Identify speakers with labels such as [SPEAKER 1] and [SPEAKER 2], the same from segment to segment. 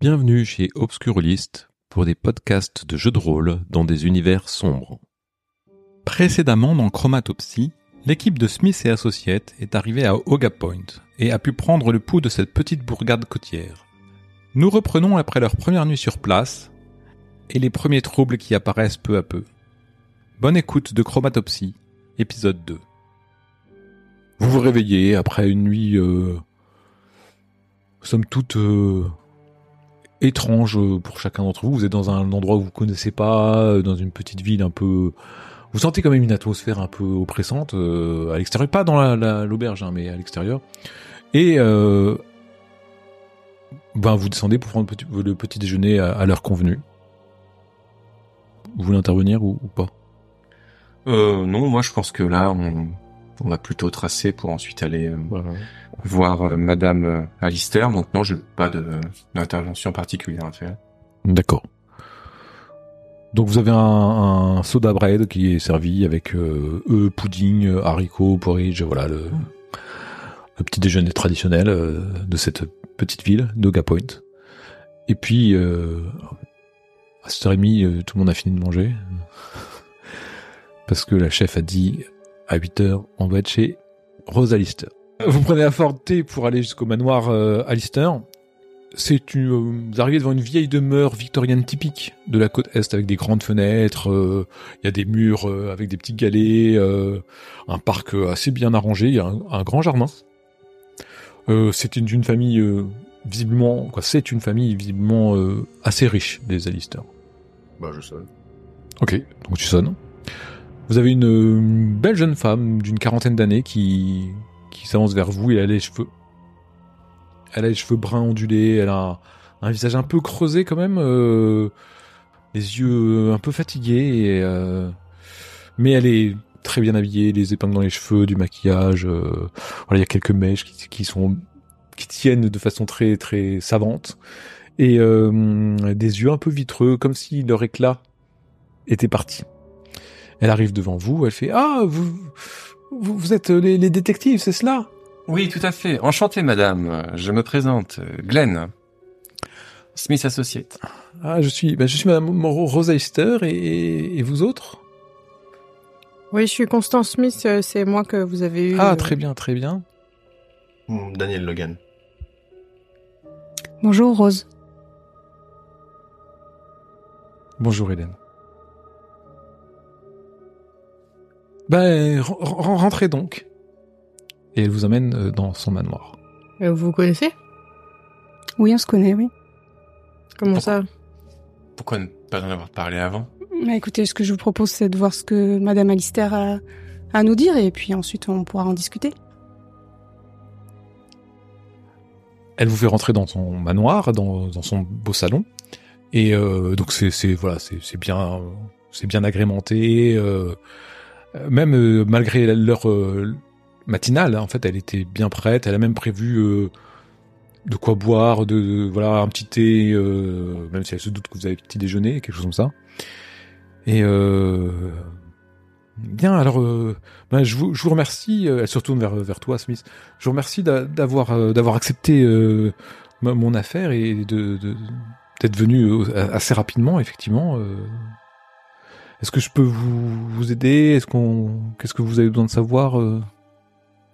[SPEAKER 1] Bienvenue chez Obscurlist pour des podcasts de jeux de rôle dans des univers sombres. Précédemment dans Chromatopsy, l'équipe de Smith et Associates est arrivée à Oga Point et a pu prendre le pouls de cette petite bourgade côtière. Nous reprenons après leur première nuit sur place et les premiers troubles qui apparaissent peu à peu. Bonne écoute de Chromatopsy, épisode 2. Vous vous réveillez après une nuit, euh, somme toute, euh, étrange pour chacun d'entre vous. Vous êtes dans un endroit où vous connaissez pas, euh, dans une petite ville un peu. Vous sentez quand même une atmosphère un peu oppressante euh, à l'extérieur, pas dans l'auberge, hein, mais à l'extérieur. Et euh, ben vous descendez pour prendre le petit, déjeuner à, l'heure convenue. Vous voulez intervenir ou, ou pas?
[SPEAKER 2] Euh, Non, moi je pense que là on, on va plutôt tracer pour ensuite aller euh, voir euh, Madame euh, Alistair. Donc non, je n'ai pas d'intervention particulière à faire.
[SPEAKER 1] D'accord. Donc vous avez un, soda bread qui est servi avec œufs, pudding, haricots, porridge, voilà le, le petit déjeuner traditionnel de cette petite ville, Doga Point. Et puis à 7h30, tout le monde a fini de manger. Parce que la chef a dit à 8 heures, on va être chez Rose Alistair. Vous prenez la Ford T pour aller jusqu'au manoir euh, Alistair. C'est une, euh, vous arrivez devant une vieille demeure victorienne typique de la côte est avec des grandes fenêtres. Euh, il y a des murs avec des petits galets, un parc assez bien arrangé. Il y a un, grand jardin. c'est une, une, famille visiblement, quoi, c'est une famille visiblement assez riche des Alistair.
[SPEAKER 2] Bah je sonne.
[SPEAKER 1] Ok, donc tu sonnes. Vous avez une, belle jeune femme d'une quarantaine d'années qui, qui s'avance vers vous et elle a les cheveux. Elle a les cheveux bruns ondulés, elle a un, visage un peu creusé quand même, euh, les yeux un peu fatigués, et, euh, mais elle est très bien habillée, les épingles dans les cheveux, du maquillage, euh, voilà, il y a quelques mèches qui, qui, sont qui tiennent de façon très très savante et des yeux un peu vitreux, comme si leur éclat était parti. Elle arrive devant vous, elle fait Ah, vous, vous, êtes les, détectives, c'est cela?
[SPEAKER 2] Oui, tout à fait. Enchanté, madame. Je me présente, Glenn. Smith Associate.
[SPEAKER 1] Ah, je suis, ben, je suis madame Rosa Easter et, vous autres?
[SPEAKER 3] Oui, je suis Constance Smith, euh, c'est moi que vous avez eu.
[SPEAKER 1] Ah, très bien, très bien.
[SPEAKER 2] Hmm, Daniel Logan.
[SPEAKER 3] Bonjour, Rose.
[SPEAKER 1] Bonjour, Hélène. Ben, rentrez donc. Et elle vous amène euh, dans son manoir.
[SPEAKER 3] vous vous connaissez?
[SPEAKER 4] Oui, on se connaît, oui.
[SPEAKER 3] Comment ça?
[SPEAKER 2] Pourquoi ne pas en avoir parlé avant?
[SPEAKER 4] Bah, Écoutez, ce que je vous propose, c'est de voir ce que Madame Alistair a à nous dire, et puis ensuite on pourra en discuter.
[SPEAKER 1] Elle vous fait rentrer dans son manoir, dans, son beau salon, et euh, donc c'est voilà, c'est bien, c'est bien agrémenté. Euh, euh, même euh, malgré l'heure euh, matinale, hein, en fait, elle était bien prête. Elle a même prévu de quoi boire, de, voilà un petit thé, même si elle se doute que vous avez petit déjeuner, quelque chose comme ça. Et bien, alors, ben, je, vous, je vous remercie. elle se retourne vers, vers toi, Smith. Je vous remercie d'avoir d'avoir accepté mon affaire et de d'être venu assez rapidement, effectivement. Est-ce que je peux vous, vous aider? Est-ce qu'on, qu'est-ce que vous avez besoin de savoir euh?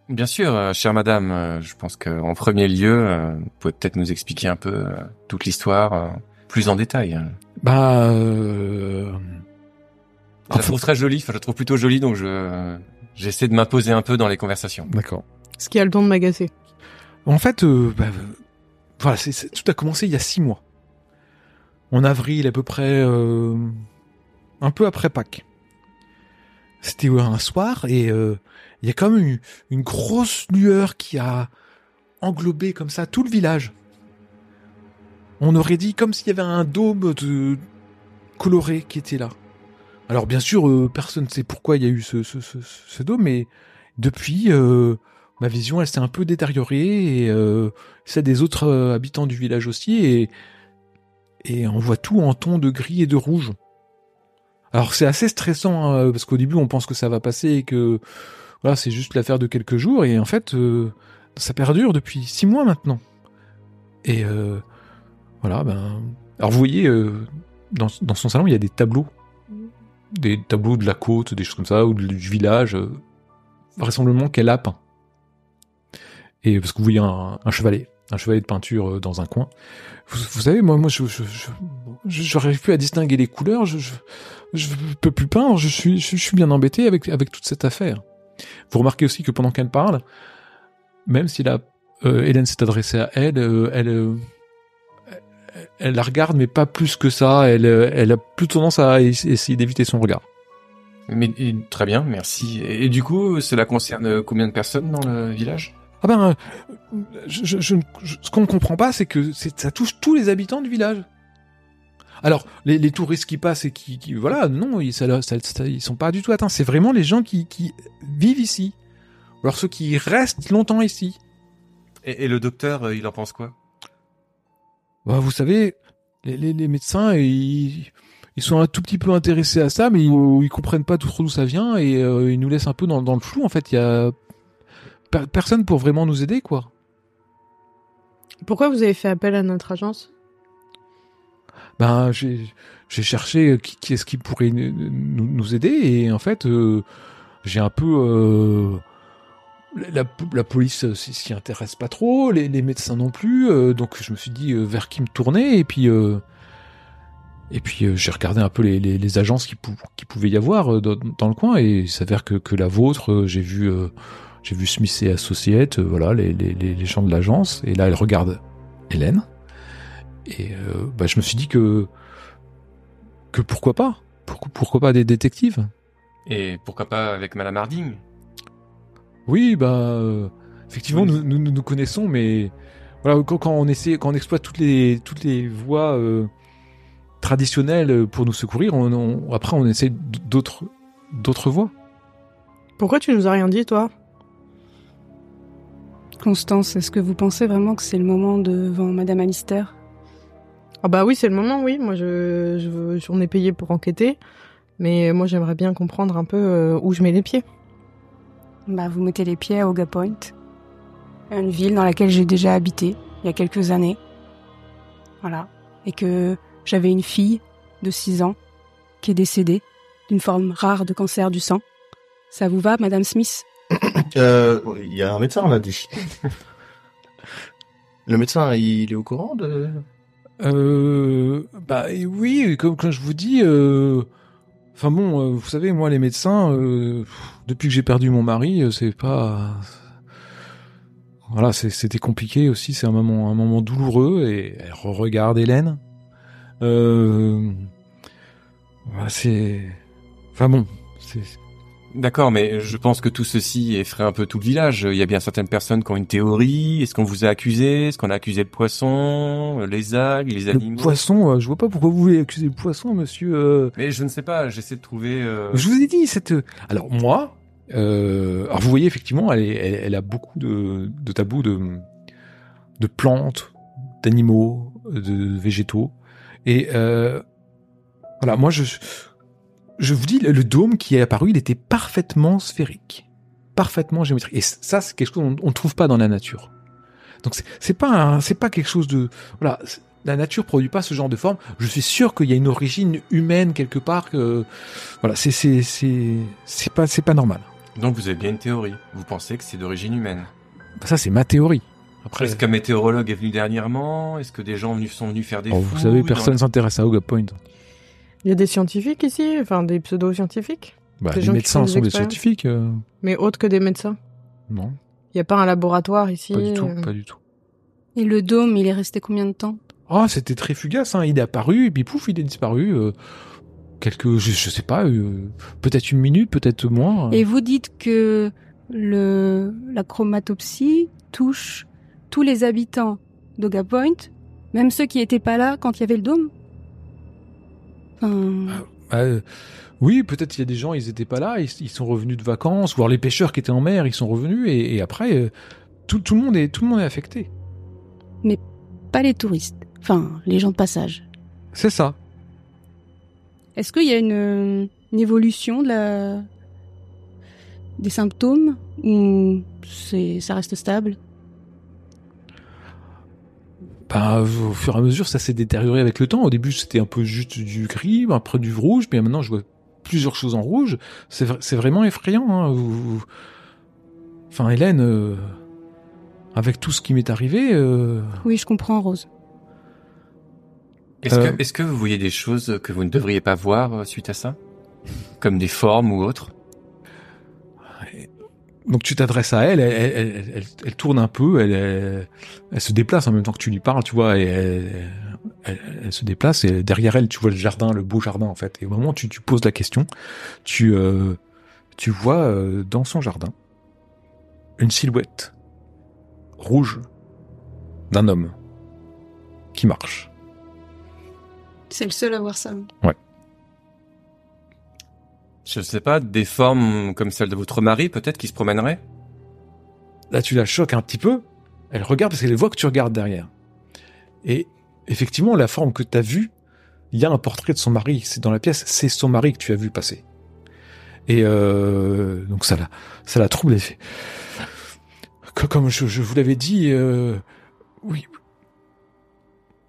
[SPEAKER 2] Bien sûr, euh, chère madame. Euh, je pense qu'en premier lieu, vous pouvez peut-être nous expliquer un peu toute l'histoire plus en détail.
[SPEAKER 1] Bah,
[SPEAKER 2] je la trouve très jolie. Enfin, je la trouve plutôt jolie, donc je j'essaie de m'imposer un peu dans les conversations.
[SPEAKER 1] D'accord.
[SPEAKER 3] Ce qui a le don de m'agacer.
[SPEAKER 1] En fait, bah, voilà, c'est, tout a commencé il y a six mois. En avril, à peu près un peu après Pâques. C'était un soir et euh, il y a comme une, une grosse lueur qui a englobé comme ça tout le village. On aurait dit comme s'il y avait un dôme coloré qui était là. Alors bien sûr, euh, personne ne sait pourquoi il y a eu ce, dôme, mais depuis, euh, ma vision, s'est un peu détériorée, et euh, celle des autres habitants du village aussi, et, on voit tout en ton de gris et de rouge. Alors c'est assez stressant hein, parce qu'au début on pense que ça va passer et que voilà c'est juste l'affaire de quelques jours et en fait euh, ça perdure depuis six mois maintenant. Et euh, Voilà, ben. Alors vous voyez, euh, dans, dans son salon, il y a des tableaux. Des tableaux de la côte, des choses comme ça, ou du village. euh, vraisemblablement qu'elle a peint. Et parce que vous voyez un, chevalet, un chevalet de peinture dans un coin. Vous, vous savez, moi, moi, je, je- j'arrive plus à distinguer les couleurs. Je, je, je peux plus peindre. Je suis, je, je suis bien embêté avec avec toute cette affaire. Vous remarquez aussi que pendant qu'elle parle, même si la euh, Hélène s'est adressée à elle, euh, elle, euh, elle, la regarde, mais pas plus que ça. Elle, euh, elle a plus tendance à ess- essayer d'éviter son regard.
[SPEAKER 2] Mais et- très bien, merci. Et, et du coup, cela concerne combien de personnes dans le village?
[SPEAKER 1] Ah ben, je, je- je- ce qu'on ne comprend pas, c'est que ça touche tous les habitants du village. Alors, les, les touristes qui passent et qui, qui- voilà, non, ils, ça, ça- ça- ils sont pas du tout atteints. C'est vraiment les gens qui, qui vivent ici. Ou Alors ceux qui restent longtemps ici.
[SPEAKER 2] et, et le docteur, euh, il en pense quoi?
[SPEAKER 1] Bah, vous savez, les, les- les médecins, ils, ils sont un tout petit peu intéressés à ça, mais ils, ils comprennent pas tout trop d'où ça vient et euh, ils nous laissent un peu dans, dans le flou. En fait, il y a per- personne pour vraiment nous aider, quoi.
[SPEAKER 3] Pourquoi vous avez fait appel à notre agence?
[SPEAKER 1] Ben j'ai cherché euh, qui, qui est-ce qui pourrait nous, nous- aider et en fait euh, j'ai un peu euh, la, la police euh, s'y intéresse pas trop, les, les médecins non plus, euh, donc je me suis dit euh, vers qui me tourner et puis et puis j'ai regardé un peu les, les, les agences qui, pou- qui pouvaient y avoir dans, dans le coin et il s'avère que, que la vôtre, j'ai vu j'ai vu Smith et Associates, voilà les, les gens de l'agence et là elle regarde Hélène et euh, bah, je me suis dit que que pourquoi pas? Pourquoi, pourquoi pas des détectives?
[SPEAKER 2] Et pourquoi pas avec Madame Harding?
[SPEAKER 1] Oui, bah euh, effectivement,
[SPEAKER 2] Oui.
[SPEAKER 1] nous, nous, nous nous connaissons, mais voilà, quand, quand on essaie, quand on exploite toutes les toutes les voies euh, traditionnelles pour nous secourir, on, on- après on essaie d'autres d'autres voies.
[SPEAKER 3] Pourquoi tu nous as rien dit, toi?
[SPEAKER 4] Constance, est-ce que vous pensez vraiment que c'est le moment devant Madame Alistair
[SPEAKER 3] Ah bah oui, c'est le moment, oui. Moi, je, je, veux- on est payé pour enquêter. Mais moi, j'aimerais bien comprendre un peu euh, où je mets les pieds.
[SPEAKER 4] Bah, vous mettez les pieds à Oga Point, une ville dans laquelle j'ai déjà habité il y a quelques années. Voilà. Et que j'avais une fille de 6 ans qui est décédée d'une forme rare de cancer du sang. Ça vous va, Madame Smith?
[SPEAKER 5] Euh, Il y a un médecin, on l'a dit. Le médecin, il est au courant de...
[SPEAKER 1] Euh, bah oui, comme je vous dis, euh, enfin bon, euh, vous savez, moi les médecins, euh, depuis que j'ai perdu mon mari, c'est pas, voilà, c'était compliqué aussi, c'est un moment, un moment douloureux et elle regarde Hélène. Euh, voilà, c'est, enfin bon, c'est,
[SPEAKER 2] D'accord, mais je pense que tout ceci effraie un peu tout le village. Il y a bien certaines personnes qui ont une théorie. Est-ce qu'on vous a accusé? Est-ce qu'on a accusé le poisson, les algues, les
[SPEAKER 1] le
[SPEAKER 2] animaux?
[SPEAKER 1] poisson, euh, je vois pas pourquoi vous voulez accuser le poisson, monsieur. euh,
[SPEAKER 2] Mais je ne sais pas, j'essaie de trouver... euh,
[SPEAKER 1] Je vous ai dit cette. Alors moi, euh, alors vous voyez effectivement, elle, est- elle, elle a beaucoup de, de tabous de de plantes, d'animaux, de végétaux, et euh, voilà. Moi, je je vous dis, le, le dôme qui est apparu, il était parfaitement sphérique, parfaitement géométrique, et ça, c'est quelque chose qu'on ne trouve pas dans la nature. Donc c'est- pas c'est pas quelque chose de voilà. La nature produit pas ce genre de forme. Je suis sûr qu'il y a une origine humaine quelque part. Que, voilà, c'est c'est c'est c'est pas c'est pas normal.
[SPEAKER 2] Donc vous avez bien une théorie. Vous pensez que c'est d'origine humaine.
[SPEAKER 1] Ça c'est ma théorie. Après,
[SPEAKER 2] Est-ce qu'un météorologue est venu dernièrement? Est-ce que des gens venus- sont venus faire des
[SPEAKER 1] oh, vous savez, personne s'intéresse à Oga Point.
[SPEAKER 3] Il y a des scientifiques ici, enfin des pseudo-scientifiques,
[SPEAKER 1] Bah,
[SPEAKER 3] Des
[SPEAKER 1] les médecins sont des scientifiques. euh,
[SPEAKER 3] mais autres que des médecins?
[SPEAKER 1] non,
[SPEAKER 3] Il n'y a pas un laboratoire ici.
[SPEAKER 1] pas du tout,
[SPEAKER 3] euh,
[SPEAKER 1] pas du tout.
[SPEAKER 4] Et le dôme, il est resté combien de temps?
[SPEAKER 1] Ah, c'était très fugace. Hein. Il est apparu et puis pouf, il est disparu. euh, quelques, je, je sais pas, euh, peut-être une minute, peut-être moins.
[SPEAKER 4] Et vous dites que le, la chromatopsie touche tous les habitants d'Oga Point, même ceux qui étaient pas là quand il y avait le dôme? Enfin,
[SPEAKER 1] Bah, euh, oui, peut-être il y a des gens, ils étaient pas là, ils, ils sont revenus de vacances, voire les pêcheurs qui étaient en mer, ils sont revenus et, et après euh, tout, tout le monde est tout le monde est affecté.
[SPEAKER 4] pas les touristes. Enfin, les gens de passage.
[SPEAKER 1] C'est ça.
[SPEAKER 4] Est-ce qu'il y a une, une évolution de la des symptômes ou c'est ça reste stable?
[SPEAKER 1] Bah, au fur et à mesure, ça s'est détérioré avec le temps. Au début, c'était un peu juste du gris, après du rouge, mais maintenant, je vois plusieurs choses en rouge. C'est vra- c'est vraiment effrayant. Hein. Vous- vous- Enfin, Hélène, euh, avec tout ce qui m'est arrivé, euh,
[SPEAKER 4] Oui, je comprends, Rose.
[SPEAKER 2] Est-ce
[SPEAKER 1] Euh,
[SPEAKER 2] que, est-ce que vous voyez des choses que vous ne devriez pas voir euh, suite à ça? Comme des formes ou autres?
[SPEAKER 1] Donc tu t'adresses à elle, elle, elle, elle- elle- tourne un peu, elle, se déplace en même temps que tu lui parles, tu vois, et elle, se déplace et derrière elle, tu vois le jardin, le beau jardin en fait. Et au moment où tu, tu poses la question, tu, euh, tu vois euh, dans son jardin une silhouette rouge d'un homme qui marche.
[SPEAKER 4] C'est le seul à voir ça.
[SPEAKER 2] Je sais pas, des formes comme celle de votre mari peut-être qui se promènerait
[SPEAKER 1] Là, tu la choques un petit peu. Elle regarde parce qu'elle voit que tu regardes derrière. Et effectivement, la forme que tu as vue, il y a un portrait de son mari. C'est dans la pièce. C'est son mari que tu as vu passer. Et euh, donc ça la, ça la trouble. Comme je, je vous l'avais dit, euh, oui.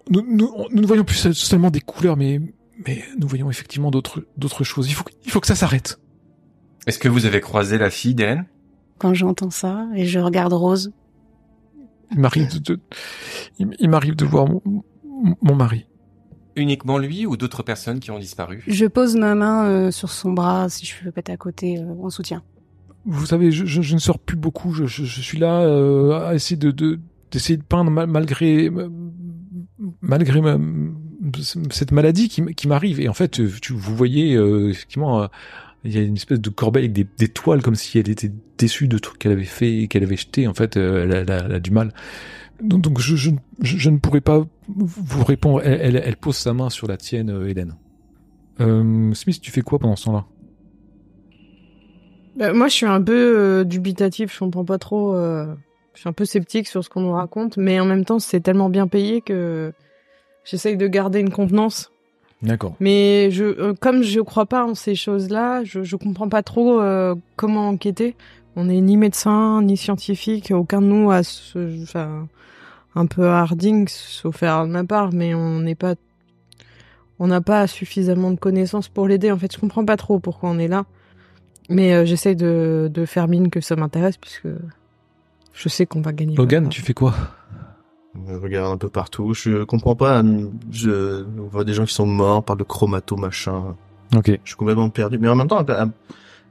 [SPEAKER 1] Nous, nous, nous ne voyons plus seulement des couleurs, mais, mais nous voyons effectivement d'autres, d'autres choses. Il faut, que- il faut que ça s'arrête.
[SPEAKER 2] Est-ce que vous avez croisé la fille d'Hélène?
[SPEAKER 4] Quand j'entends ça et je regarde Rose,
[SPEAKER 1] Il m'arrive de, de- il, il m'arrive de voir mon, mon mari.
[SPEAKER 2] Uniquement lui ou d'autres personnes qui ont disparu?
[SPEAKER 4] Je pose ma main euh, sur son bras si je peux pas être à côté euh, en soutien.
[SPEAKER 1] Vous savez, je, je, je ne sors plus beaucoup. Je, je, je suis là euh, à essayer de de- d'essayer de, peindre mal- malgré malgré ma- cette maladie qui, m'arrive. Et en fait, euh, tu, vous voyez euh, effectivement, euh, il y a une espèce de corbeille avec des, toiles comme si elle était déçue de trucs qu'elle avait fait et qu'elle avait jeté. En fait, elle, a- du mal. Donc, je, ne pourrais pas vous répondre. Elle, pose sa main sur la tienne, Hélène. Smith, tu fais quoi pendant ce temps-là?
[SPEAKER 3] Bah, moi, je suis un peu dubitatif, je comprends pas trop. je suis un peu sceptique sur ce qu'on nous raconte, mais en même temps, c'est tellement bien payé que j'essaye de garder une contenance.
[SPEAKER 1] D'accord.
[SPEAKER 3] Mais je, euh, comme je crois pas en ces choses-là, je, je comprends pas trop euh, comment enquêter. On n'est ni médecin ni scientifique, aucun de nous a ce, enfin, un peu harding, sauf faire de ma part, mais on n'est pas, on n'a pas suffisamment de connaissances pour l'aider. En fait, je comprends pas trop pourquoi on est là. Mais euh, j'essaie de, de faire mine que ça m'intéresse puisque je sais qu'on va gagner.
[SPEAKER 1] Logan, tu fais quoi?
[SPEAKER 5] Je regarde un peu partout. Je comprends pas. Je on voit des gens qui sont morts, on parle de chromato machin.
[SPEAKER 1] Ok.
[SPEAKER 5] Je suis complètement perdu. Mais en même temps, elle,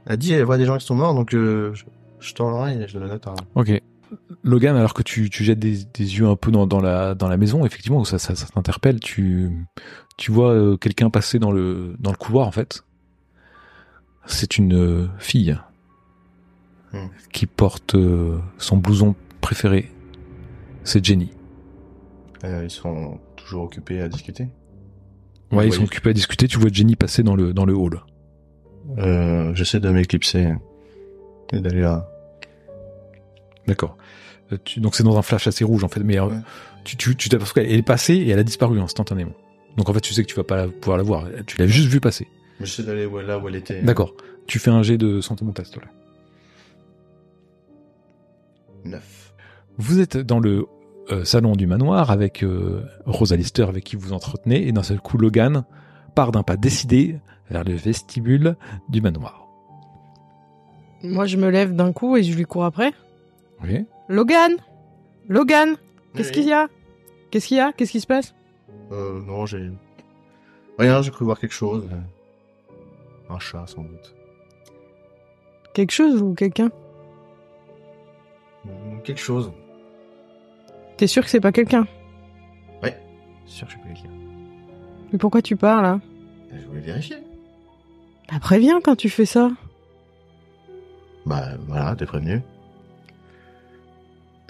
[SPEAKER 5] elle- dit elle voit des gens qui sont morts, donc euh, je, je tends l'oreille et je le note. à-
[SPEAKER 1] Ok. Logan, alors que tu, tu jettes des, des yeux un peu dans, dans, la, dans la maison, effectivement, ça, ça, ça t'interpelle. Tu, tu vois euh, quelqu'un passer dans le, dans le couloir, en fait. C'est une euh, fille
[SPEAKER 5] Hmm.
[SPEAKER 1] qui porte euh, son blouson préféré. C'est Jenny.
[SPEAKER 5] Euh, ils sont toujours occupés à discuter.
[SPEAKER 1] Ouais, ils sont occupés à discuter. Tu vois Jenny passer dans le, dans le hall.
[SPEAKER 5] Euh, J'essaie de m'éclipser et d'aller là.
[SPEAKER 1] D'accord. Euh, tu- donc c'est dans un flash assez rouge, en fait. Mais euh,
[SPEAKER 5] Ouais.
[SPEAKER 1] tu, tu, tu t'aperçois qu'elle est passée et elle a disparu instantanément. Donc en fait, tu sais que tu vas pas la- pouvoir la voir. Tu l'as juste vue passer.
[SPEAKER 5] J'essaie d'aller où- là où elle était.
[SPEAKER 1] D'accord. Tu fais un jet de santé mental, s'il te plaît.
[SPEAKER 5] Neuf.
[SPEAKER 1] Vous êtes dans le salon du manoir avec euh, Rosa Lister avec qui vous entretenez et d'un seul coup Logan part d'un pas décidé vers le vestibule du manoir.
[SPEAKER 3] Moi, je me lève d'un coup et je lui cours après.
[SPEAKER 1] Oui.
[SPEAKER 3] Logan, Logan, qu'est-ce
[SPEAKER 5] Oui.
[SPEAKER 3] qu'il y a? Qu'est-ce qu'il y a? Qu'est-ce qui se passe?
[SPEAKER 5] Euh, non, j'ai rien. J'ai cru voir quelque chose. Un chat, sans doute.
[SPEAKER 3] Quelque chose ou quelqu'un?
[SPEAKER 5] Quelque chose.
[SPEAKER 3] T'es sûr que c'est pas quelqu'un
[SPEAKER 5] C'est sûr que je suis pas quelqu'un.
[SPEAKER 3] Mais pourquoi tu pars là
[SPEAKER 5] Je voulais vérifier.
[SPEAKER 3] Bah préviens quand tu fais ça.
[SPEAKER 5] Bah voilà, t'es prévenu.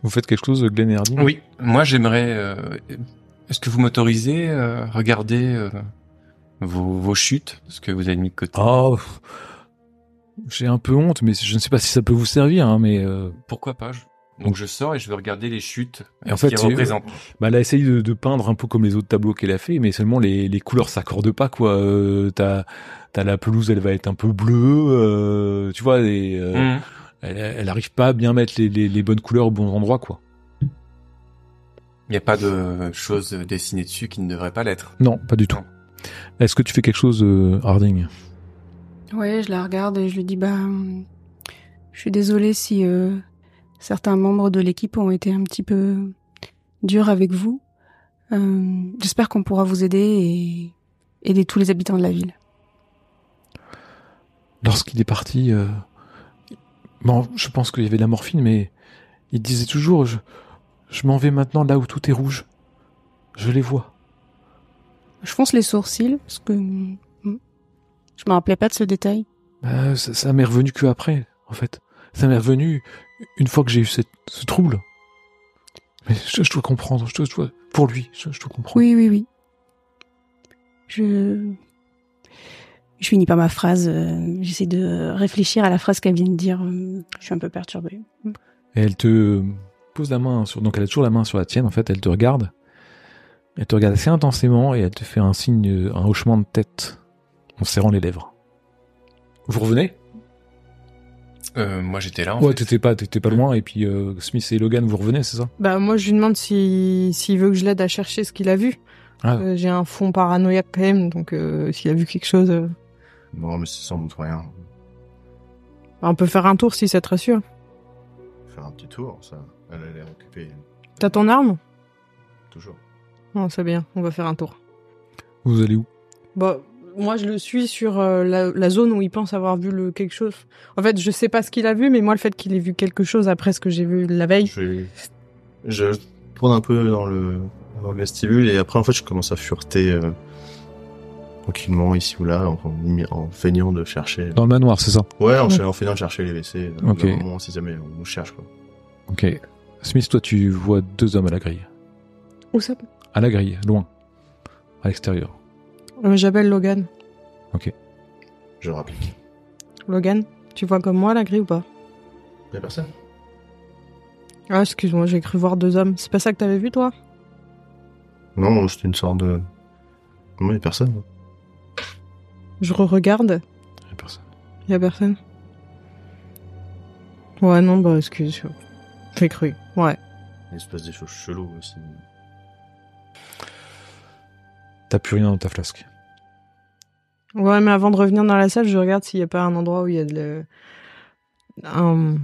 [SPEAKER 1] Vous faites quelque chose, Glenn et
[SPEAKER 2] Oui, moi j'aimerais. euh, Est-ce que vous m'autorisez à regarder euh, vos, vos chutes, ce que vous avez mis de côté?
[SPEAKER 1] Oh, pff, j'ai un peu honte, mais je ne sais pas si ça peut vous servir. Hein, mais euh,
[SPEAKER 2] Pourquoi pas je- Donc je sors et je veux regarder les chutes
[SPEAKER 1] Et en
[SPEAKER 2] qui
[SPEAKER 1] fait, c'est-
[SPEAKER 2] représentent.
[SPEAKER 1] bah, elle a essayé de, de peindre un peu comme les autres tableaux qu'elle a fait, mais seulement les, les couleurs s'accordent pas. quoi. Euh, t'as t'as la pelouse, elle va être un peu bleue, euh, tu vois. Et, euh,
[SPEAKER 2] Mmh.
[SPEAKER 1] elle, elle arrive pas à bien mettre les, les, les bonnes couleurs aux bons endroits, quoi.
[SPEAKER 2] Il n'y a pas de choses dessinées dessus qui ne devraient pas l'être.
[SPEAKER 1] Non, pas du tout. Est-ce que tu fais quelque chose, euh, Harding?
[SPEAKER 4] Ouais, je la regarde et je lui dis bah, hum, je suis désolée si euh, certains membres de l'équipe ont été un petit peu durs avec vous. Euh, J'espère qu'on pourra vous aider et aider tous les habitants de la ville.
[SPEAKER 1] Lorsqu'il est parti, euh, bon, je pense qu'il y avait de la morphine, mais il disait toujours, je, je m'en vais maintenant là où tout est rouge. Je les vois.
[SPEAKER 4] Je fonce les sourcils parce que hum, je me rappelais pas de ce détail.
[SPEAKER 1] Bah, ça, ça m'est revenu que après, en fait. Ça m'est revenu une fois que j'ai eu cette, ce trouble. Mais je, je dois comprendre, je dois, je dois- pour lui, je, je dois comprendre.
[SPEAKER 4] Oui, oui, oui. Je je finis pas ma phrase. euh, J'essaie de réfléchir à la phrase qu'elle vient de dire. euh, Je suis un peu perturbée.
[SPEAKER 1] Et elle te pose la main sur, donc elle a toujours la main sur la tienne, en fait, elle te regarde. Elle te regarde assez intensément et elle te fait un signe, un hochement de tête en serrant les lèvres. Vous revenez?
[SPEAKER 2] Euh, moi, j'étais là. En
[SPEAKER 1] Ouais, t'étais pas, t'étais pas loin et puis euh, Smith et Logan, vous revenez, c'est ça?
[SPEAKER 3] Bah moi je lui demande si s'il veut que je l'aide à chercher ce qu'il a vu.
[SPEAKER 1] Ah.
[SPEAKER 3] Euh, J'ai un fond paranoïaque quand même, donc euh, s'il a vu quelque chose, euh,
[SPEAKER 5] Non, mais c'est sans doute rien.
[SPEAKER 3] on peut faire un tour si ça te rassure.
[SPEAKER 5] Faire un petit tour, ça. Elle a l'air occupée.
[SPEAKER 3] T'as ton arme?
[SPEAKER 5] Toujours.
[SPEAKER 3] Non, c'est bien, on va faire un tour.
[SPEAKER 1] Vous allez où?
[SPEAKER 3] Bah moi je le suis sur euh, la, la zone où il pense avoir vu le quelque chose. En fait, je sais pas ce qu'il a vu, mais moi le fait qu'il ait vu quelque chose après ce que j'ai vu la veille.
[SPEAKER 5] Je, je tourne un peu dans le, dans le vestibule et après, en fait, je commence à fureter euh, tranquillement ici ou là, en, en feignant de chercher.
[SPEAKER 1] Dans le manoir, c'est ça?
[SPEAKER 5] Ouais, en,
[SPEAKER 3] Ouais.
[SPEAKER 5] en feignant de chercher les WC.
[SPEAKER 1] Ok.
[SPEAKER 5] Normalement, si jamais on nous cherche, quoi.
[SPEAKER 1] Ok. Smith, toi, tu vois deux hommes à la grille.
[SPEAKER 3] Où ça?
[SPEAKER 1] À la grille, loin. À l'extérieur.
[SPEAKER 3] Euh, J'appelle Logan.
[SPEAKER 5] Je rapplique.
[SPEAKER 3] Logan, tu vois comme moi la grille ou pas?
[SPEAKER 5] Y'a personne?
[SPEAKER 3] Ah excuse-moi, j'ai cru voir deux hommes. C'est pas ça que t'avais vu toi?
[SPEAKER 5] Non, c'était une sorte de. Non, y'a personne.
[SPEAKER 3] Je re-regarde,
[SPEAKER 1] Y a personne.
[SPEAKER 3] y a personne? Ouais non bah excuse. J'ai cru. Ouais.
[SPEAKER 5] Il se passe des choses cheloues aussi.
[SPEAKER 1] T'as plus rien dans ta flasque.
[SPEAKER 3] Ouais, mais avant de revenir dans la salle, je regarde s'il n'y a pas un endroit où il y a de le... un...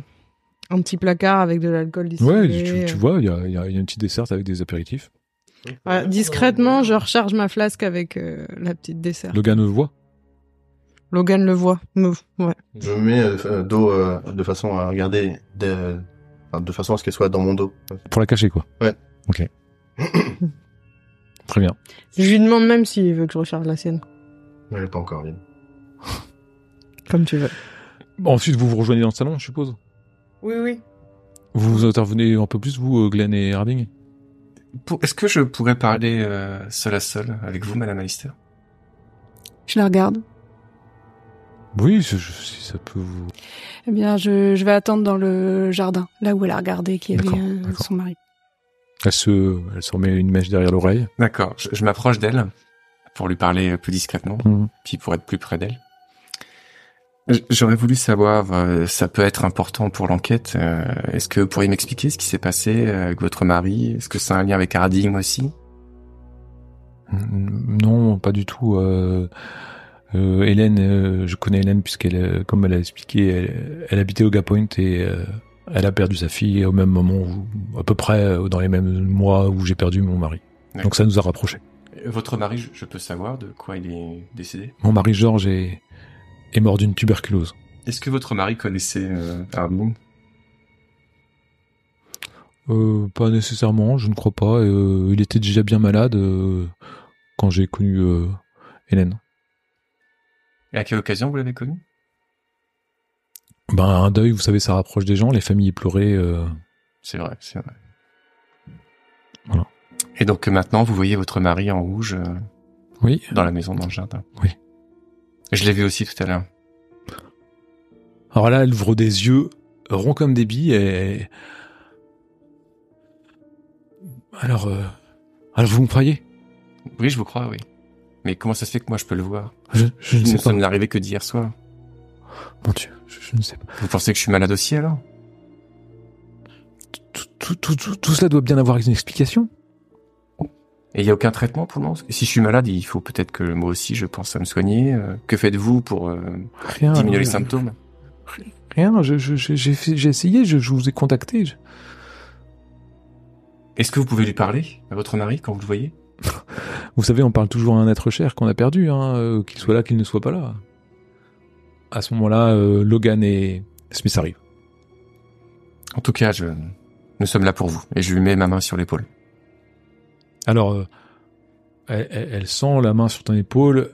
[SPEAKER 3] un petit placard avec de l'alcool
[SPEAKER 1] Ouais, tu, tu vois, il y a, y a- y a une petite desserte avec des apéritifs.
[SPEAKER 3] Ouais, discrètement, je recharge ma flasque avec euh, la petite dessert.
[SPEAKER 1] Logan le voit.
[SPEAKER 3] Logan le voit. Ouais.
[SPEAKER 5] Je me mets euh, dos euh, de façon à regarder, de, enfin, de façon à ce qu'elle soit dans mon dos.
[SPEAKER 1] Pour la cacher, quoi.
[SPEAKER 5] Ouais.
[SPEAKER 1] Ok. Très bien.
[SPEAKER 3] Je lui demande même s'il veut que je recharge la sienne.
[SPEAKER 5] Elle est pas encore vide.
[SPEAKER 3] Comme tu veux.
[SPEAKER 1] Ensuite, vous vous rejoignez dans le salon, je suppose?
[SPEAKER 3] Oui, oui.
[SPEAKER 1] Vous vous intervenez un peu plus, vous, euh, Glenn et Harding?
[SPEAKER 2] Est-ce que je pourrais parler euh, seul à seul avec vous, Madame Alistair?
[SPEAKER 4] Je la regarde.
[SPEAKER 1] Oui, je- je- si ça peut vous...
[SPEAKER 4] Eh bien, je, je vais attendre dans le jardin, là où elle a regardé qu'il y avait euh, son mari.
[SPEAKER 1] Elle se, elle se remet une mèche derrière l'oreille.
[SPEAKER 2] D'accord. Je, je m'approche d'elle pour lui parler plus discrètement,
[SPEAKER 1] Mhm.
[SPEAKER 2] puis pour être plus près d'elle. J- J'aurais voulu savoir, euh, ça peut être important pour l'enquête. euh, Est-ce que vous pourriez m'expliquer ce qui s'est passé euh, avec votre mari? Est-ce que c'est un lien avec Harding aussi?
[SPEAKER 1] Mm, Non, pas du tout. Euh, euh, Hélène, euh, je connais Hélène puisqu'elle, euh, comme elle a expliqué, elle, elle habitait au Point et euh, elle a perdu sa fille au même moment, où, à peu près euh, dans les mêmes mois où j'ai perdu mon mari. Donc ça nous a rapprochés.
[SPEAKER 2] Votre mari, je, peux savoir de quoi il est décédé?
[SPEAKER 1] Mon mari Georges est, est mort d'une tuberculose.
[SPEAKER 2] Est-ce que votre mari connaissait euh,
[SPEAKER 1] Euh, pas nécessairement, je ne crois pas. Euh, il était déjà bien malade quand j'ai connu Hélène.
[SPEAKER 2] Et à quelle occasion vous l'avez connu?
[SPEAKER 1] Ben un deuil, vous savez, ça rapproche des gens. Les familles pleuraient. euh,
[SPEAKER 2] C'est vrai, c'est vrai.
[SPEAKER 1] Voilà.
[SPEAKER 2] Et donc euh, maintenant, vous voyez votre mari en rouge euh,
[SPEAKER 1] Oui.
[SPEAKER 2] dans la maison, dans le jardin.
[SPEAKER 1] Oui.
[SPEAKER 2] Je l'ai vu aussi tout à l'heure.
[SPEAKER 1] Alors là, elle ouvre des yeux ronds comme des billes et... Alors, euh, alors vous me croyez?
[SPEAKER 2] Oui, je vous crois, oui. Mais comment ça se fait que moi je peux le voir?
[SPEAKER 1] Je, je ne sais
[SPEAKER 2] Ça
[SPEAKER 1] pas.
[SPEAKER 2] que d'hier soir.
[SPEAKER 1] Mon Dieu, je, je ne sais pas.
[SPEAKER 2] Vous pensez que je suis malade aussi alors?
[SPEAKER 1] Tout, tout, tout, tout, tout cela doit bien avoir une explication.
[SPEAKER 2] Et il y a aucun traitement pour le moment? Si je suis malade, il faut peut-être que moi aussi je pense à me soigner. Euh, que faites-vous pour euh,
[SPEAKER 1] Rien.
[SPEAKER 2] diminuer les
[SPEAKER 1] euh,
[SPEAKER 2] symptômes?
[SPEAKER 1] Rien. J'ai essayé. Je, je vous ai contacté. je-
[SPEAKER 2] Est-ce que vous pouvez lui parler à votre mari quand vous le voyez?
[SPEAKER 1] Vous savez, on parle toujours à un être cher qu'on a perdu, hein, qu'il soit là, qu'il ne soit pas là. À ce moment-là, euh, Logan et Smith arrivent.
[SPEAKER 2] En tout cas, je... nous sommes là pour vous. Et je lui mets ma main sur l'épaule.
[SPEAKER 1] Alors, euh, elle, elle- elle sent la main sur ton épaule.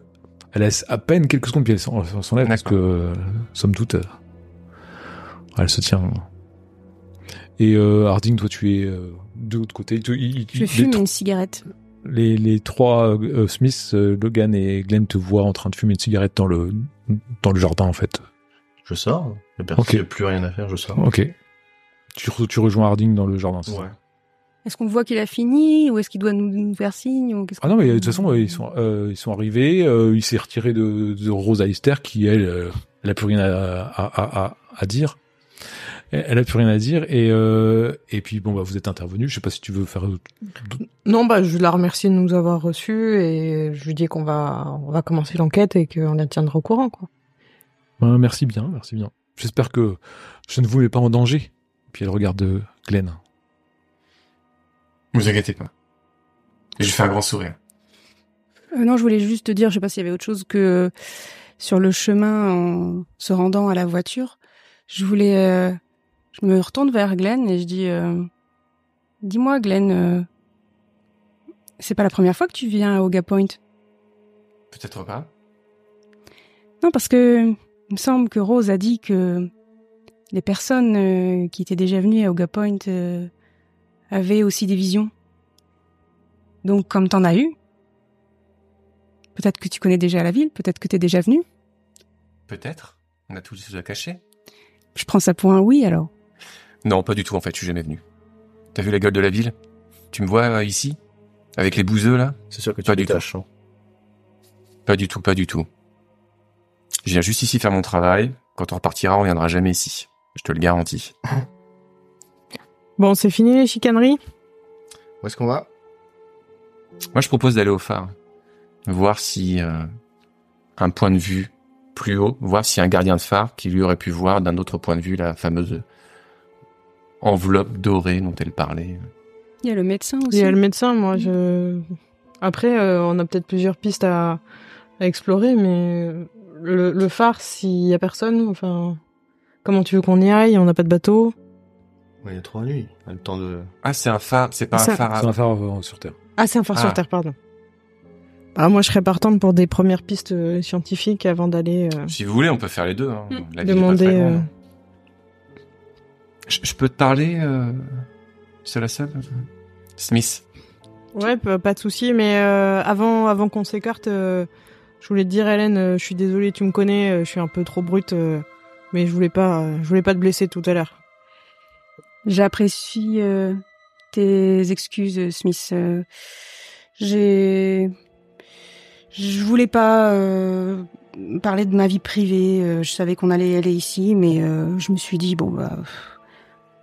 [SPEAKER 1] Elle laisse à peine quelques secondes, puis elle s'en- elle s'enlève parce que, euh, somme toute, euh, elle se tient. Et euh, Harding, toi, tu es euh, de l'autre côté. Tu- il- il-
[SPEAKER 4] Je fume une cigarette.
[SPEAKER 1] les, les trois euh, Smith, euh, Logan et Glenn te voient en train de fumer une cigarette dans le dans le jardin, en fait.
[SPEAKER 5] Je sors. Il n'y a
[SPEAKER 1] Ok.
[SPEAKER 5] plus rien à faire, je sors.
[SPEAKER 1] Ok. Tu, re- tu rejoins Harding dans le jardin. c'est
[SPEAKER 5] Ouais.
[SPEAKER 4] Est-ce qu'on voit qu'il a fini ou est-ce qu'il doit nous, nous faire signe ou qu'est-ce
[SPEAKER 1] Ah non, mais de toute façon, euh, ils sont, euh, ils sont arrivés. euh, il s'est retiré de, de Rose Alister, qui elle, euh, elle a plus rien à, à, à, à- à dire. Elle a plus rien à dire. Et euh, et puis bon, bah vous êtes intervenu. Je sais pas si tu veux faire.
[SPEAKER 3] Non, bah, je la remercie de nous avoir reçus et je lui dis qu'on va, on va commencer l'enquête et qu'on la tiendra au courant, quoi.
[SPEAKER 1] Euh, merci bien, merci bien. J'espère que je ne vous mets pas en danger. Puis elle regarde euh, Glenn.
[SPEAKER 2] Ne vous inquiétez pas. Et je lui fais un grand sourire.
[SPEAKER 4] Euh, non, je voulais juste te dire, je sais pas s'il y avait autre chose que sur le chemin en se rendant à la voiture, je voulais, euh, je me retourne vers Glenn et je dis, euh, dis-moi Glenn, euh, c'est pas la première fois que tu viens à Oga Point?
[SPEAKER 2] Peut-être pas.
[SPEAKER 4] Non, parce que il me semble que Rose a dit que les personnes euh, qui étaient déjà venues à Oga Point avaient aussi des visions. Donc, comme t'en as eu, peut-être que tu connais déjà la ville, peut-être que t'es déjà venu.
[SPEAKER 2] Peut-être. On a tout des choses à cacher.
[SPEAKER 4] Je prends ça pour un oui alors.
[SPEAKER 2] Non, pas du tout en fait, je suis jamais venu. T'as vu la gueule de la ville? Tu me vois euh, ici? Avec les bouseux là?
[SPEAKER 5] C'est sûr que tu
[SPEAKER 2] Pas du
[SPEAKER 5] détaches. hein.
[SPEAKER 2] Pas du tout, pas du tout. Je viens juste ici faire mon travail. Quand on repartira, on reviendra jamais ici. Je te le garantis.
[SPEAKER 3] Bon, c'est fini les chicaneries?
[SPEAKER 5] Où est-ce qu'on va?
[SPEAKER 2] Moi, je propose d'aller au phare. Voir si euh, un point de vue plus haut, voir si un gardien de phare qui lui aurait pu voir d'un autre point de vue la fameuse enveloppe dorée dont elle parlait.
[SPEAKER 4] Il y a le médecin
[SPEAKER 3] Il
[SPEAKER 4] aussi.
[SPEAKER 3] y a le médecin, moi, je... Après, euh, on a peut-être plusieurs pistes à, à explorer, mais le, le phare, s'il y a personne, enfin... Comment tu veux qu'on y aille? On n'a pas de bateau?
[SPEAKER 5] Ouais, Il y a trois nuits. On a le temps de.
[SPEAKER 2] Ah, c'est un phare, c'est pas un
[SPEAKER 3] un-
[SPEAKER 2] phare. à-
[SPEAKER 1] C'est un phare euh, sur Terre.
[SPEAKER 3] Ah, c'est un phare
[SPEAKER 2] Ah.
[SPEAKER 3] sur Terre, pardon. Ah, moi, je serais partante pour des premières pistes euh, scientifiques avant d'aller... euh,
[SPEAKER 2] Si vous voulez, on peut faire les deux. Hein.
[SPEAKER 4] Mm.
[SPEAKER 2] La ville est pas
[SPEAKER 3] Demander,
[SPEAKER 2] très grande.
[SPEAKER 3] euh,
[SPEAKER 2] Je, je peux te parler euh, seul à seul Smith.
[SPEAKER 3] Ouais, pas pas de souci, mais euh, avant, avant qu'on s'écarte, euh, je voulais te dire, Hélène, euh, je suis désolée, tu me connais, euh, je suis un peu trop brute, euh, mais je voulais pas, euh, je voulais pas te blesser tout à l'heure.
[SPEAKER 4] J'apprécie euh, tes excuses, Smith. Euh, J'ai, je voulais pas euh, parler de ma vie privée. euh, je savais qu'on allait aller ici, mais euh, je me suis dit bon bah pff,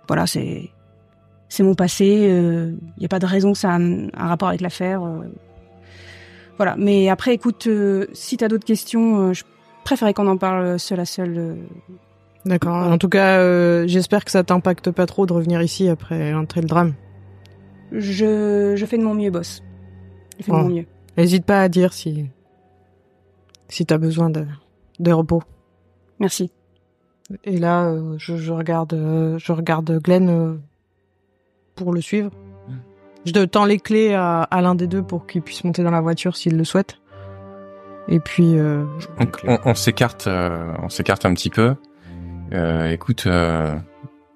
[SPEAKER 4] voilà, c'est c'est mon passé. Il n'y a pas de raison que ça a un, un rapport avec l'affaire. euh. voilà. Mais après, écoute, euh, si t'as d'autres questions, euh, je préférais qu'on en parle seul à seul. euh.
[SPEAKER 3] D'accord. En tout cas, euh, j'espère que ça t'impacte pas trop de revenir ici après l'entrée le drame.
[SPEAKER 4] Je, je fais de mon mieux, boss. Je fais de mon mieux.
[SPEAKER 3] N'hésite pas à dire si, si t'as besoin de, de repos.
[SPEAKER 4] Merci.
[SPEAKER 3] Et là, euh, je, je regarde, euh, je regarde Glenn euh, pour le suivre. Je te tends les clés à, à l'un des deux pour qu'il puisse monter dans la voiture s'il le souhaite. Et puis,
[SPEAKER 2] Donc, on, on s'écarte, on s'écarte un petit peu. Écoute,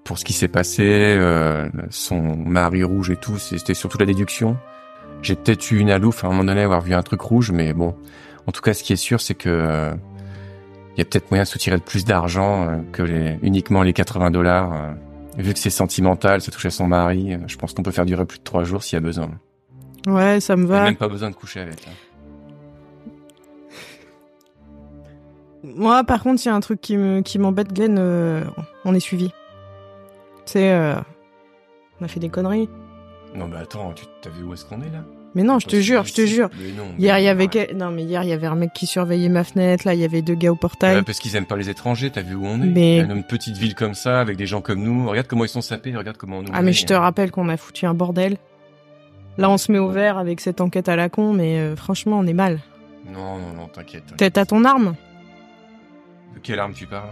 [SPEAKER 2] pour ce qui s'est passé, son mari rouge et tout, c'était surtout la déduction. J'ai peut-être eu une alouf à un moment donné avoir vu un truc rouge, mais bon. En tout cas, ce qui est sûr, c'est que il y a peut-être moyen de se tirer de plus d'argent euh, que les, uniquement les 80 dollars. euh. vu que c'est sentimental, ça touche à son mari, euh, je pense qu'on peut faire durer plus de trois jours s'il y a besoin.
[SPEAKER 3] ouais, ça me
[SPEAKER 2] Il n'y a
[SPEAKER 3] va.
[SPEAKER 2] même pas besoin de coucher avec. hein.
[SPEAKER 3] Moi, par contre, il y a un truc qui me, qui m'embête, Glenn. euh, on est suivi. Tu sais, euh, on a fait des conneries.
[SPEAKER 2] Non, mais attends, tu t'as vu où est-ce qu'on est là?
[SPEAKER 3] Mais non, je te jure, je te jure. Hier, il y avait non mais hier il y avait un mec qui surveillait ma fenêtre. Là, il y avait deux gars au portail.
[SPEAKER 2] Ouais, parce qu'ils aiment pas les étrangers, t'as vu où on est
[SPEAKER 3] Mais-
[SPEAKER 2] Dans Une petite ville comme ça, avec des gens comme nous. Regarde comment ils sont sapés, regarde comment nous.
[SPEAKER 3] ah
[SPEAKER 2] on
[SPEAKER 3] mais je te rappelle qu'on a foutu un bordel. Là, on se met au vert avec cette enquête à la con, mais euh, franchement, on est mal.
[SPEAKER 2] Non, non, non, t'inquiète.
[SPEAKER 3] T'as t'as ton arme?
[SPEAKER 2] De quelle arme tu parles?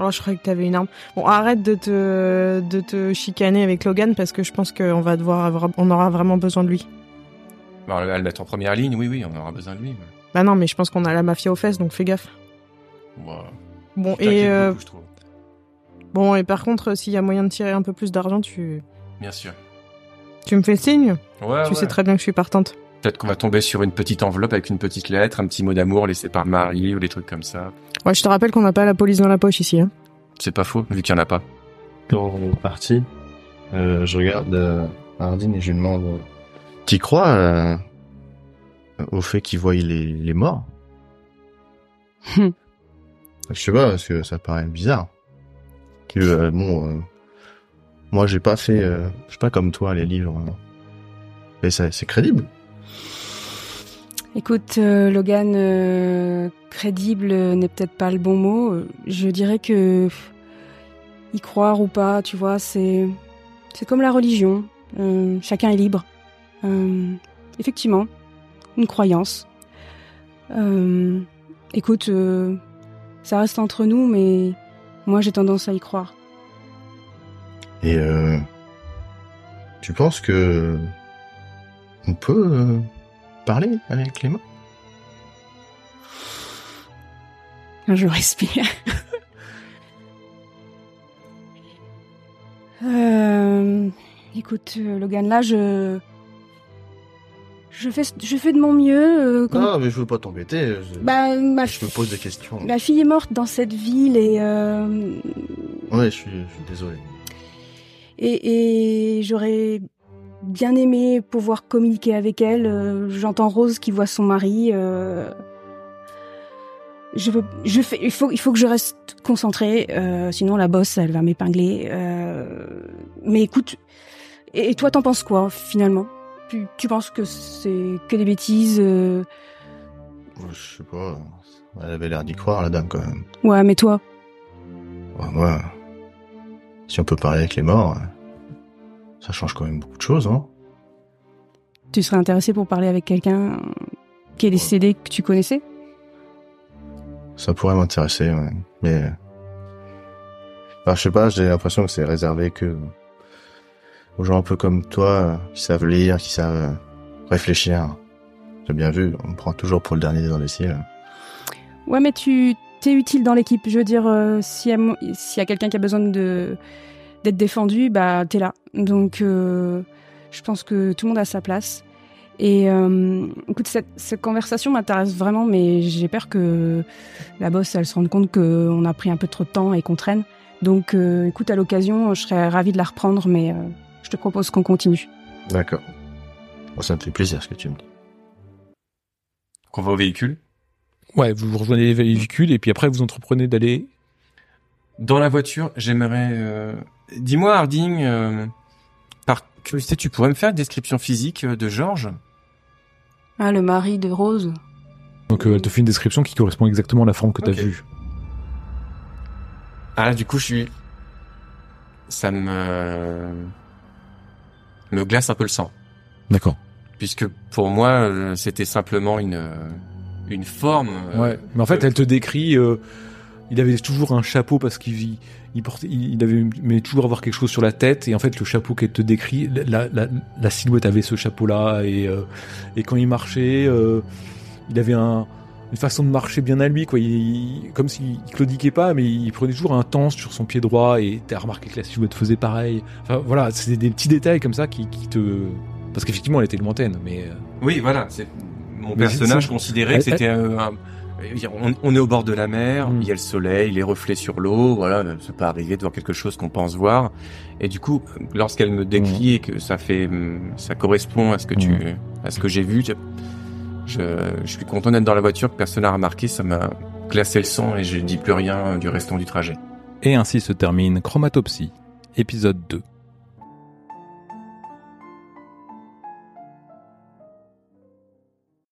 [SPEAKER 3] Oh, je croyais que t'avais une arme. Bon, arrête de te de te chicaner avec Logan parce que je pense qu'on va devoir avoir, on aura vraiment besoin de lui.
[SPEAKER 2] Elle va le mettre en première ligne, oui, oui, on aura besoin de lui. mais-
[SPEAKER 3] Bah non, mais je pense qu'on a la mafia aux fesses, donc fais gaffe.
[SPEAKER 2] Bon,
[SPEAKER 3] Bon et euh,
[SPEAKER 2] beaucoup, je trouve.
[SPEAKER 3] bon et par contre, s'il y a moyen de tirer un peu plus d'argent, tu
[SPEAKER 2] Bien sûr.
[SPEAKER 3] tu me fais signe?
[SPEAKER 2] Ouais,
[SPEAKER 3] tu
[SPEAKER 2] ouais.
[SPEAKER 3] sais très bien que je suis partante.
[SPEAKER 2] Peut-être qu'on va tomber sur une petite enveloppe avec une petite lettre, un petit mot d'amour laissé par Marie ou des trucs comme ça.
[SPEAKER 3] Ouais, je te rappelle qu'on n'a pas la police dans la poche ici. Hein.
[SPEAKER 2] C'est pas faux, vu qu'il y en a pas.
[SPEAKER 5] Quand on est parti, euh, je regarde euh, Hardin et je lui demande euh, T'y crois euh, au fait qu'il voie les, les morts
[SPEAKER 4] Hum.
[SPEAKER 5] Je sais pas, parce que ça paraît bizarre. Que, euh, bon, euh, moi j'ai pas fait, je sais pas comme toi les livres, hein. mais c'est crédible.
[SPEAKER 4] Écoute, Logan, crédible n'est peut-être pas le bon mot. Je dirais que y croire ou pas, tu vois, c'est c'est comme la religion. Chacun est libre. Euh, effectivement, une croyance. Euh, écoute, euh, ça reste entre nous, mais moi j'ai tendance à y croire.
[SPEAKER 5] Et tu penses que on peut parler avec les morts
[SPEAKER 4] Je respire. Écoute, Logan, là, je, je fais, je fais de mon mieux. euh,
[SPEAKER 5] Non, mais je veux pas t'embêter. Je,
[SPEAKER 4] bah, ma,
[SPEAKER 5] je me pose des questions.
[SPEAKER 4] ma fille est morte dans cette ville et euh,
[SPEAKER 5] Ouais, je suis, je suis désolé.
[SPEAKER 4] et, et j'aurais bien aimé pouvoir communiquer avec elle. Euh, J'entends Rose qui voit son mari. euh, je veux, je fais, il faut, il faut que je reste concentrée, euh, sinon la bosse, elle va m'épingler. euh, mais écoute, et, et toi, t'en penses quoi finalement? Tu, tu penses que c'est que des bêtises euh,
[SPEAKER 5] Je sais pas. Elle avait l'air d'y croire, la dame, quand même.
[SPEAKER 4] Ouais, mais toi,
[SPEAKER 5] Ouais, moi, si on peut parler avec les morts, ça change quand même beaucoup de choses, hein.
[SPEAKER 4] tu serais intéressé pour parler avec quelqu'un qui est décédé que tu connaissais?
[SPEAKER 5] Ça pourrait m'intéresser, ouais. Mais, enfin, je sais pas, j'ai l'impression que c'est réservé que aux gens un peu comme toi, qui savent lire, qui savent réfléchir. J'ai bien vu, on me prend toujours pour le dernier des imbéciles.
[SPEAKER 4] Ouais, mais tu t'es utile dans l'équipe. Je veux dire, euh, s'il y a, quelqu'un qui a besoin d'être défendu, bah t'es là. Donc, euh, je pense que tout le monde a sa place. Et euh, écoute, cette, conversation m'intéresse vraiment, mais j'ai peur que la bosse, elle se rende compte qu'on a pris un peu trop de temps et qu'on traîne. Donc, écoute, à l'occasion, je serais ravie de la reprendre, mais je te propose qu'on continue.
[SPEAKER 5] D'accord. Bon, ça me fait plaisir ce que tu me dis.
[SPEAKER 2] Qu'on va au véhicule?
[SPEAKER 1] Ouais, vous rejoignez les véhicules et puis après vous entreprenez d'aller.
[SPEAKER 2] Dans la voiture, j'aimerais... euh, Dis-moi, Harding, euh, par curiosité, tu pourrais me faire une description physique euh, de Georges?
[SPEAKER 4] Ah, le mari de Rose.
[SPEAKER 1] Donc euh, elle te fait une description qui correspond exactement à la forme que t'as
[SPEAKER 2] Ok.
[SPEAKER 1] vue.
[SPEAKER 2] Ah là, du coup, je suis... Ça me... me glace un peu le sang.
[SPEAKER 1] D'accord.
[SPEAKER 2] Puisque pour moi, euh, c'était simplement une... euh, une forme... euh,
[SPEAKER 1] Ouais. Mais en fait, elle te décrit. euh, il avait toujours un chapeau parce qu'il il portait, il avait mais toujours avoir quelque chose sur la tête et en fait le chapeau qu'elle te décrit, la, la, la silhouette avait ce chapeau-là et euh, et quand il marchait, euh, il avait un une façon de marcher bien à lui quoi. Il, il- comme s'il claudiquait pas, mais il prenait toujours un temps sur son pied droit et t'as remarqué que la silhouette faisait pareil. Enfin voilà, c'est des petits détails comme ça qui, qui te parce qu'effectivement elle était lointaine, mais euh,
[SPEAKER 2] Oui, voilà. C'est mon
[SPEAKER 1] Mais
[SPEAKER 2] personnage considérait
[SPEAKER 1] elle-
[SPEAKER 2] que c'était un- on, on est au bord de la mer,
[SPEAKER 1] Mm.
[SPEAKER 2] il y a le soleil, les reflets sur l'eau, voilà, ça peut arriver de voir quelque chose qu'on pense voir. Et du coup, lorsqu'elle me décrit et que ça fait, hum, ça correspond à ce que tu,
[SPEAKER 1] Mm.
[SPEAKER 2] à ce que j'ai vu, je, suis content d'être dans la voiture, personne n'a remarqué, ça m'a glacé le sang et je dis plus rien du restant du trajet.
[SPEAKER 1] Et ainsi se termine Chromatopsie, épisode 2.